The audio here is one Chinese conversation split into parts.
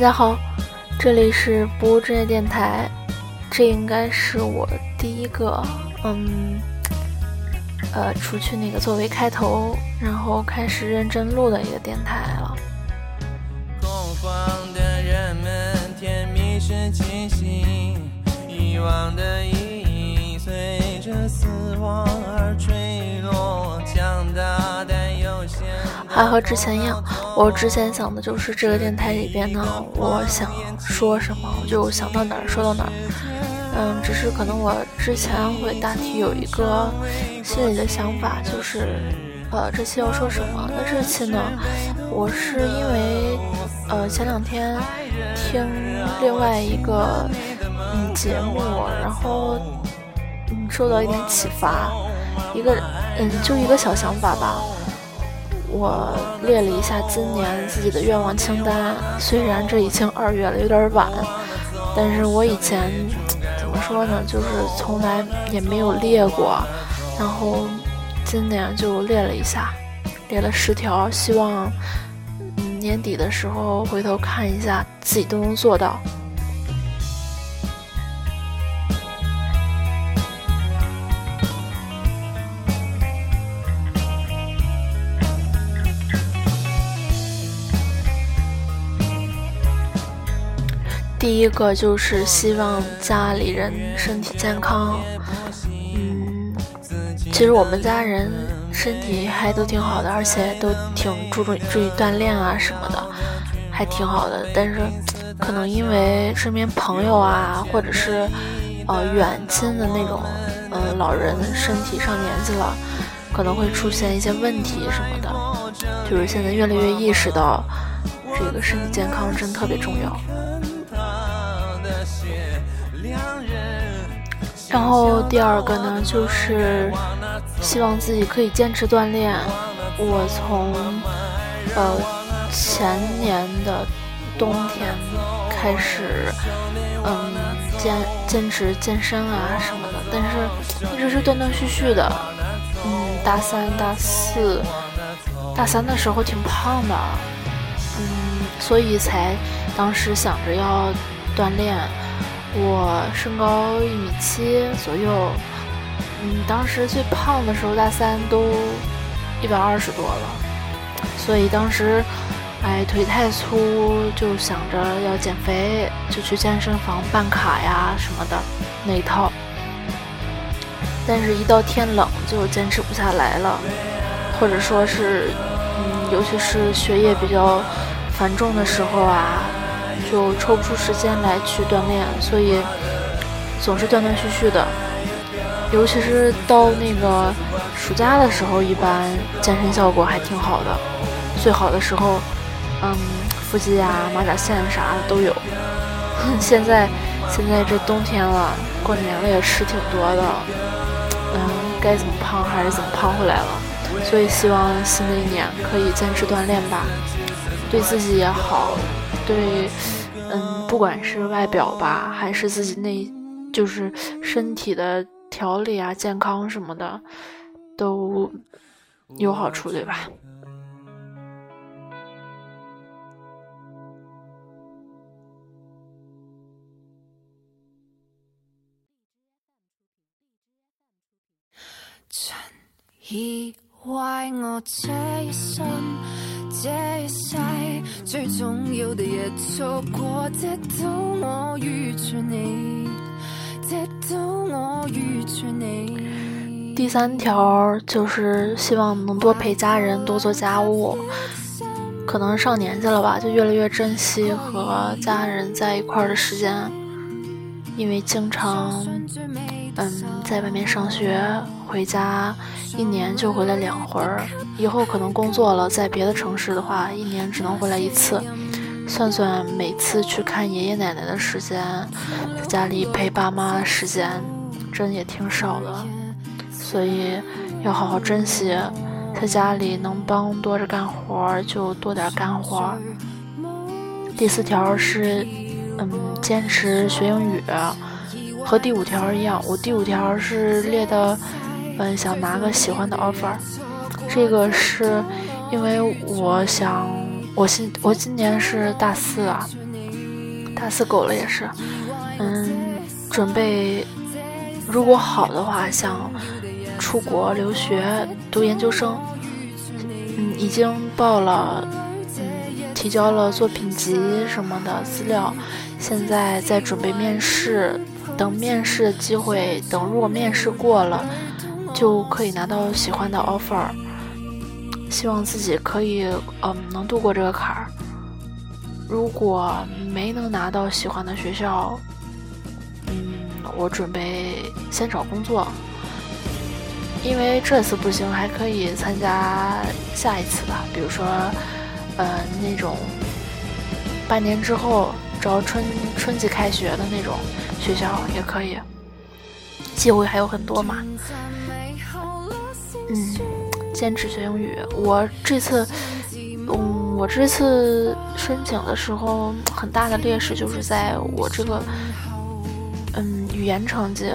大家好，这里是不务正业电台，这应该是我第一个，嗯，呃，除去那个作为开头，然后开始认真录的一个电台了。还和之前一样，我之前想的就是这个电台里边呢，我想说什么我就想到哪儿说到哪儿。嗯，只是可能我之前会大体有一个心里的想法，就是呃这期要说什么。那这期呢，我是因为呃前两天听另外一个嗯节目，然后嗯受到一点启发，一个嗯就一个小想法吧。我列了一下今年自己的愿望清单，虽然这已经二月了，有点晚，但是我以前怎么说呢，就是从来也没有列过，然后今年就列了一下，列了十条，希望嗯年底的时候回头看一下，自己都能做到。第一个就是希望家里人身体健康，嗯，其实我们家人身体还都挺好的，而且都挺注重注意锻炼啊什么的，还挺好的。但是可能因为身边朋友啊，或者是呃远亲的那种呃老人身体上年纪了，可能会出现一些问题什么的，就是现在越来越意识到这个身体健康真特别重要。然后第二个呢，就是希望自己可以坚持锻炼。我从呃前年的冬天开始，嗯，坚坚持健身啊什么的，但是一直是断断续续的。嗯，大三、大四、大三的时候挺胖的，嗯，所以才当时想着要锻炼。我身高一米七左右，嗯，当时最胖的时候大三都一百二十多了，所以当时，哎，腿太粗，就想着要减肥，就去健身房办卡呀什么的那一套。但是，一到天冷就坚持不下来了，或者说是，嗯，尤其是学业比较繁重的时候啊。就抽不出时间来去锻炼，所以总是断断续续的。尤其是到那个暑假的时候，一般健身效果还挺好的。最好的时候，嗯，腹肌啊、马甲线啥的都有。现在现在这冬天了，过年了也吃挺多的，嗯，该怎么胖还是怎么胖回来了。所以希望新的一年可以坚持锻炼吧，对自己也好，对。嗯，不管是外表吧，还是自己内，就是身体的调理啊、健康什么的，都有好处，对吧？我这一生。这一世最重要的也错过，直到我遇着你，直到我遇着你。第三条就是希望能多陪家人，多做家务。可能上年纪了吧，就越来越珍惜和家人在一块儿的时间，因为经常。嗯，在外面上学，回家一年就回来两回儿。以后可能工作了，在别的城市的话，一年只能回来一次。算算每次去看爷爷奶奶的时间，在家里陪爸妈的时间，真也挺少的。所以要好好珍惜，在家里能帮多着干活就多点干活。第四条是，嗯，坚持学英语。和第五条一样，我第五条是列的，嗯，想拿个喜欢的 offer。这个是因为我想，我今我今年是大四啊，大四狗了也是。嗯，准备如果好的话，想出国留学读研究生。嗯，已经报了，嗯，提交了作品集什么的资料，现在在准备面试，等面试机会，等如果面试过了，就可以拿到喜欢的 offer。希望自己可以，嗯，能度过这个坎儿。如果没能拿到喜欢的学校，嗯，我准备先找工作，因为这次不行，还可以参加下一次的，比如说，呃，那种半年之后招春春季开学的那种学校也可以，机会还有很多嘛。嗯，坚持学英语，我这次。嗯，我这次申请的时候，很大的劣势就是在我这个，嗯，语言成绩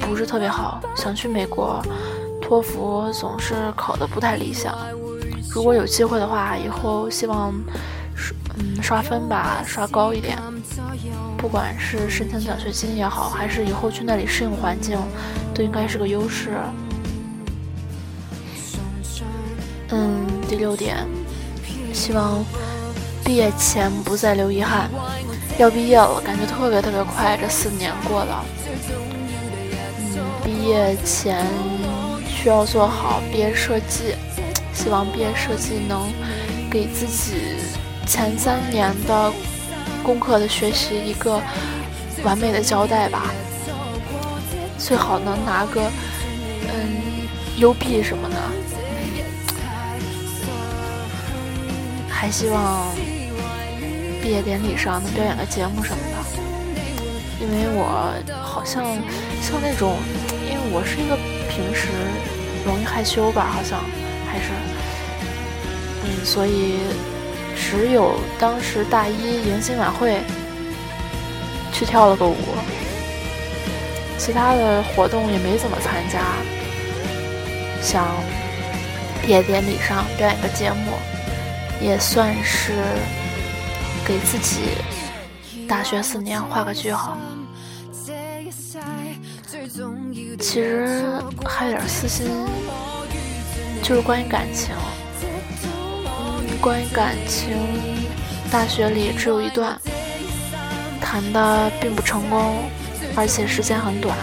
不是特别好。想去美国，托福总是考的不太理想。如果有机会的话，以后希望，嗯，刷分吧，刷高一点。不管是申请奖学金也好，还是以后去那里适应环境，都应该是个优势。嗯，第六点。希望毕业前不再留遗憾。要毕业了，感觉特别特别快，这四年过了。嗯，毕业前需要做好毕业设计，希望毕业设计能给自己前三年的功课的学习一个完美的交代吧。最好能拿个嗯优 B 什么的。还希望毕业典礼上能表演个节目什么的，因为我好像像那种，因为我是一个平时容易害羞吧，好像还是，嗯，所以只有当时大一迎新晚会去跳了个舞，其他的活动也没怎么参加，想毕业典礼上表演个节目。也算是给自己大学四年画个句号。其实还有点私心，就是关于感情。关于感情，大学里只有一段，谈的并不成功，而且时间很短。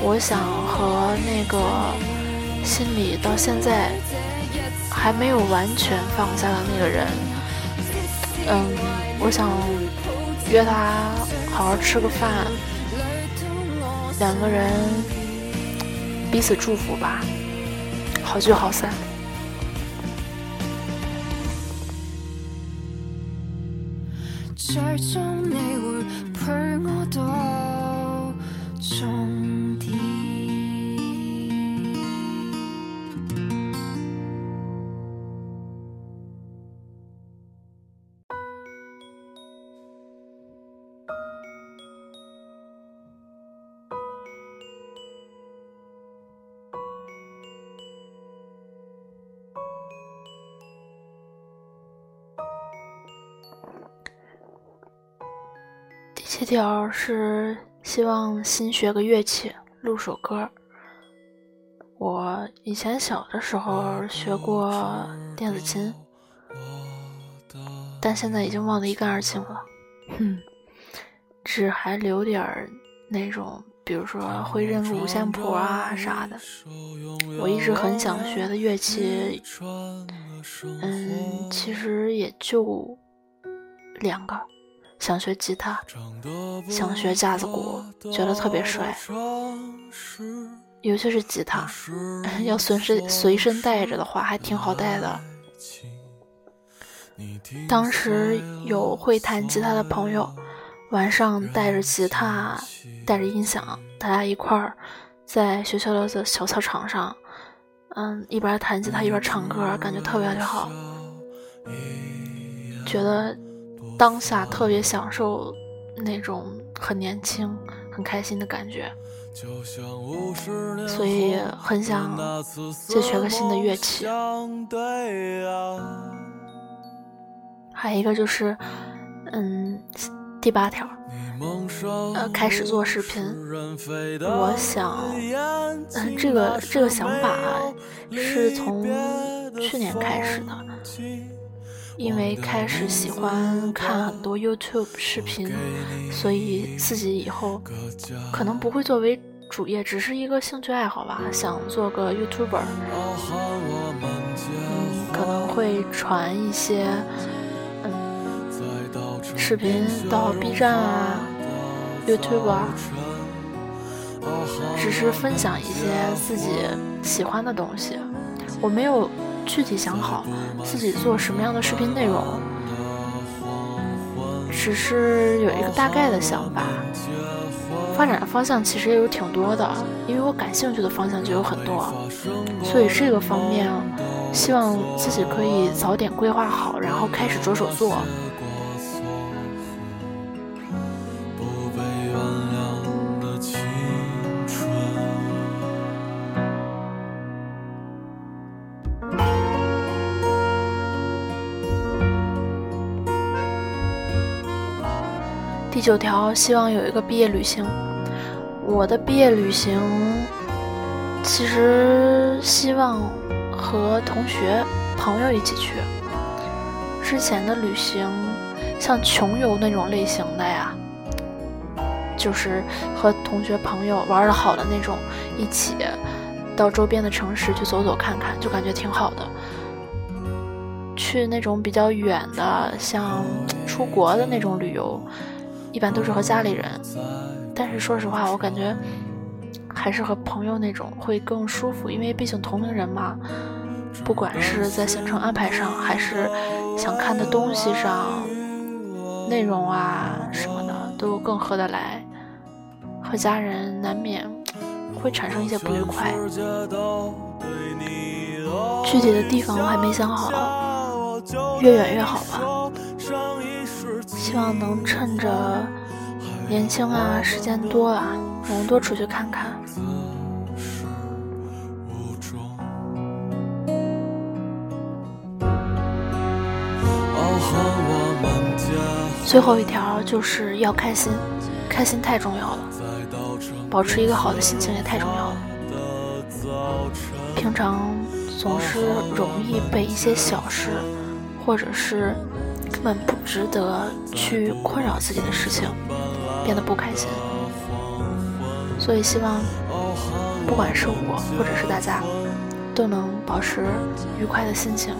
我想和那个心里到现在。还没有完全放下的那个人，嗯，我想约他好好吃个饭，两个人彼此祝福吧，好聚好散。最终你会陪我到终七条是希望新学个乐器，录首歌。我以前小的时候学过电子琴，但现在已经忘得一干二净了。哼，只还留点儿那种，比如说会认个五线谱啊啥的。我一直很想学的乐器，嗯，其实也就两个。想学吉他，想学架子鼓，觉得特别帅，尤其是吉他，要随身随身带着的话，还挺好带的。当时有会弹吉他的朋友，晚上带着吉他，带着音响，大家一块儿在学校的小操场上，嗯，一边弹吉他一边唱歌，感觉特别特别好，觉得。当下特别享受那种很年轻、很开心的感觉，所以很想再学个新的乐器。还有一个就是，嗯，第八条，呃，开始做视频。我想，嗯，这个这个想法是从去年开始的，因为开始喜欢看很多 YouTube 视频，所以自己以后可能不会作为主业，只是一个兴趣爱好吧，想做个 YouTuber。可能会传一些嗯。视频到 B 站啊、YouTube 啊，只是分享一些自己喜欢的东西。我没有具体想好自己做什么样的视频内容，只是有一个大概的想法。发展的方向其实也有挺多的，因为我感兴趣的方向就有很多，所以这个方面希望自己可以早点规划好，然后开始着手做。第九条，希望有一个毕业旅行。我的毕业旅行，其实希望和同学、朋友一起去。之前的旅行，像穷游那种类型的呀，就是和同学、朋友玩的好的那种，一起到周边的城市去走走看看，就感觉挺好的。去那种比较远的，像出国的那种旅游。一般都是和家里人，但是说实话，我感觉还是和朋友那种会更舒服，因为毕竟同龄人嘛。不管是在行程安排上，还是想看的东西上，内容啊什么的都更合得来。和家人难免会产生一些不愉快。具体的地方我还没想好，越远越好吧。希望能趁着年轻啊，时间多啊，能多出去看看。最后一条就是要开心，开心太重要了，保持一个好的心情也太重要了。平常总是容易被一些小事，或者是。根本不值得去困扰自己的事情，变得不开心。所以希望，不管是我或者是大家，都能保持愉快的心情。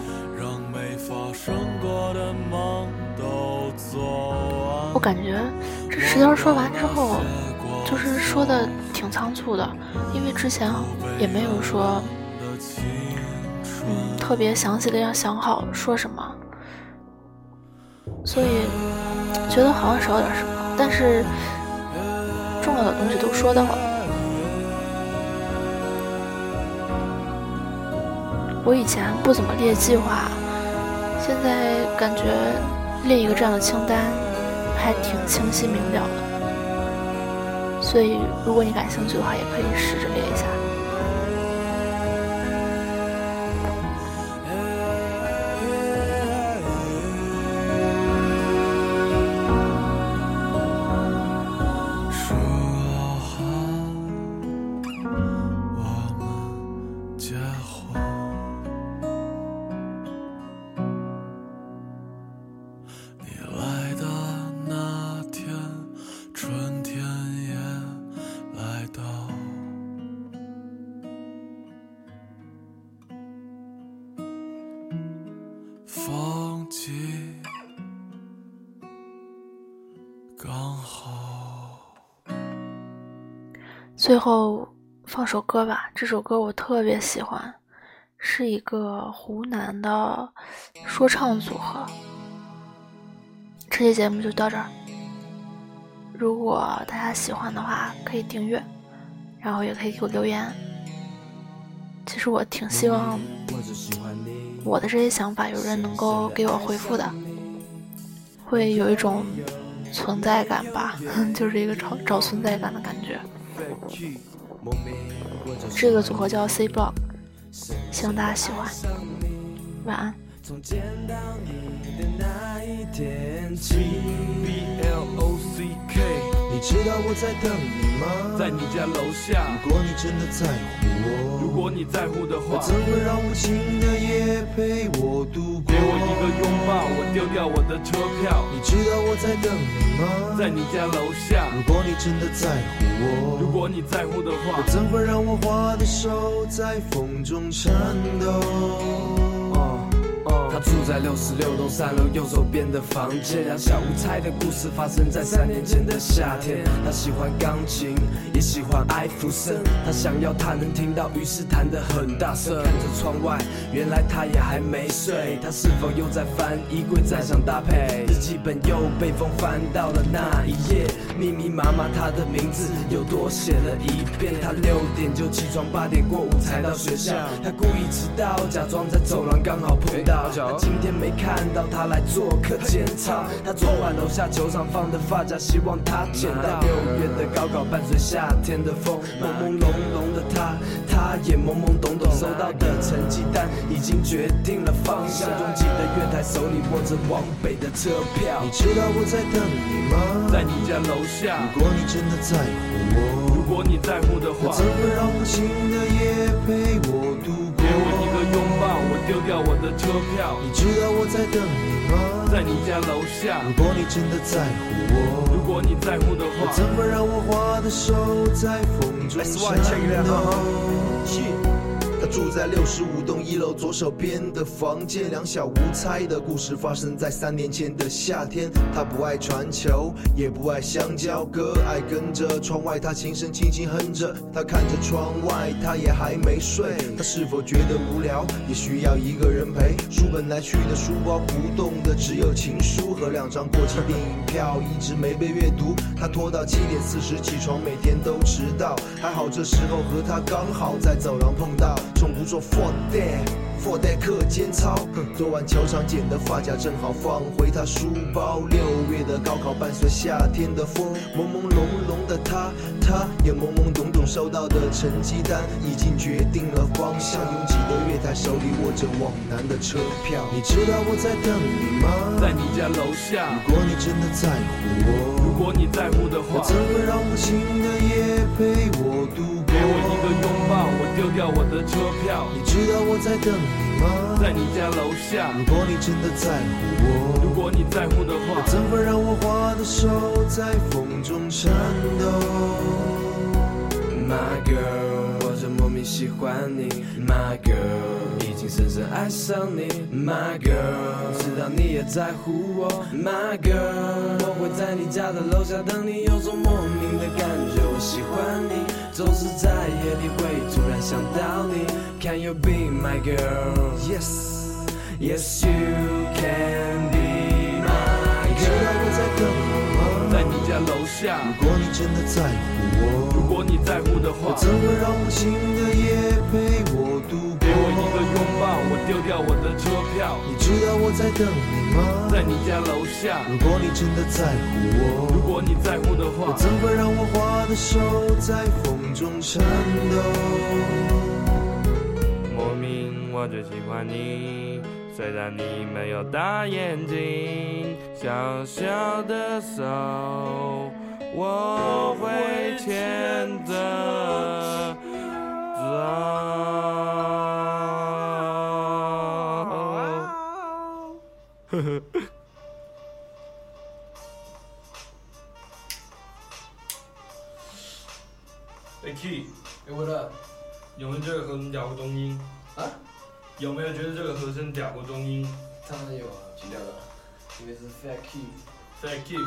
我感觉这十条说完之后，就是说的挺仓促的，因为之前也没有说，嗯，特别详细的要想好说什么。所以觉得好像少点什么，但是重要的东西都说到了。我以前不怎么列计划，现在感觉列一个这样的清单还挺清晰明了的。所以如果你感兴趣的话，也可以试着列一下。最后放首歌吧，这首歌我特别喜欢，是一个湖南的说唱组合。这期节目就到这儿，如果大家喜欢的话，可以订阅，然后也可以给我留言。其实我挺希望我的这些想法有人能够给我回复的，会有一种存在感吧，就是一个找找存在感的感觉。这个组合叫 C Block，希望大家喜欢。晚安。从见到你的那一天起。B L O C K，你知道我在等你吗？在你家楼下。如果你真的在乎我，如果你在乎的话，怎会让无情的夜陪我度过？给我一个拥抱，我丢掉我的车票。你知道我在等你吗？在你家楼下。如果你真的在乎我，如果你在乎的话，怎会让我花的手在风中颤抖？住在六十六栋三楼右手边的房间。两小无猜的故事发生在三年前的夏天。他喜欢钢琴，也喜欢艾弗森。他想要他能听到，于是弹得很大声。看着窗外，原来他也还没睡。他是否又在翻衣柜，在想搭配？日记本又被风翻到了那一页，密密麻麻他的名字又多写了一遍。他六点就起床，八点过五才到学校。他故意迟到，假装在走廊刚好碰到。他今天没看到他来做客检查。他昨晚楼下球场放的发夹，希望他捡到。六月的高考伴随夏天的风，朦朦胧胧的他，他也懵懵懂懂。收到的成绩单已经决定了方向。拥挤的月台，手里握着往北的车票。你知道我在等你吗？在你家楼下。如果你真的在乎我，如果你在乎的话，怎么让无情的夜陪我度过？给我一个拥抱，我丢掉我的车票。你知道我在等你吗？在你家楼下。如果你真的在乎我，如果你在乎的话，怎么让我花的手在风中颤抖？他住在六十五栋一楼左手边的房间。两小无猜的故事发生在三年前的夏天。他不爱传球，也不爱香蕉哥，爱跟着窗外，他轻声轻轻哼着。他看着窗外，他也还没睡。他是否觉得无聊，也需要一个人陪？书本来去的书包不动的只有情书和两张过期电影票，一直没被阅读。他拖到七点四十起床，每天都迟到。还好这时候和他刚好在走廊碰到。从不做 for that 课间操。昨晚球场剪的发夹正好放回他书包。六月的高考伴随夏天的风，朦朦胧胧的他，他也懵懵懂懂收到的成绩单已经决定了方向。拥挤的月台，手里握着往南的车票。你知道我在等你吗？在你家楼下。如果你真的在乎我，如果你在乎的话，怎么让无情的夜陪我度过？给我一个拥抱，我丢掉我的车票。你知道我在等你吗？在你家楼下。如果你真的在乎我，如果你在乎的话，怎么让我花的手在风中颤抖？My girl，喜欢你。My girl，已经深深爱上你。My girl，知道你也在乎我。My girl，我会在你家的楼下等你，有种莫名的感觉，我喜欢你。总是在夜里会突然想到你，Can you be my girl? Yes, yes you can be my girl。知道我在等你吗？在你家楼下。如果你真的在乎我，如果你在乎的话，怎么让无情的夜陪我度过？给我一个拥抱，我丢掉我的车票。你知道我在等你吗？在你家楼下。如果你真的在乎我，如果你在乎的话，怎会让我花的手在风中颤抖？莫名我就喜欢你，虽然你没有大眼睛，小小的手我会牵着走。呵呵。哎 Key，哎，我的有没有觉得和声屌过中音？啊？有没有觉得这个和声屌过中音当然有啊，几条了？因为是 fat key。？Thank you。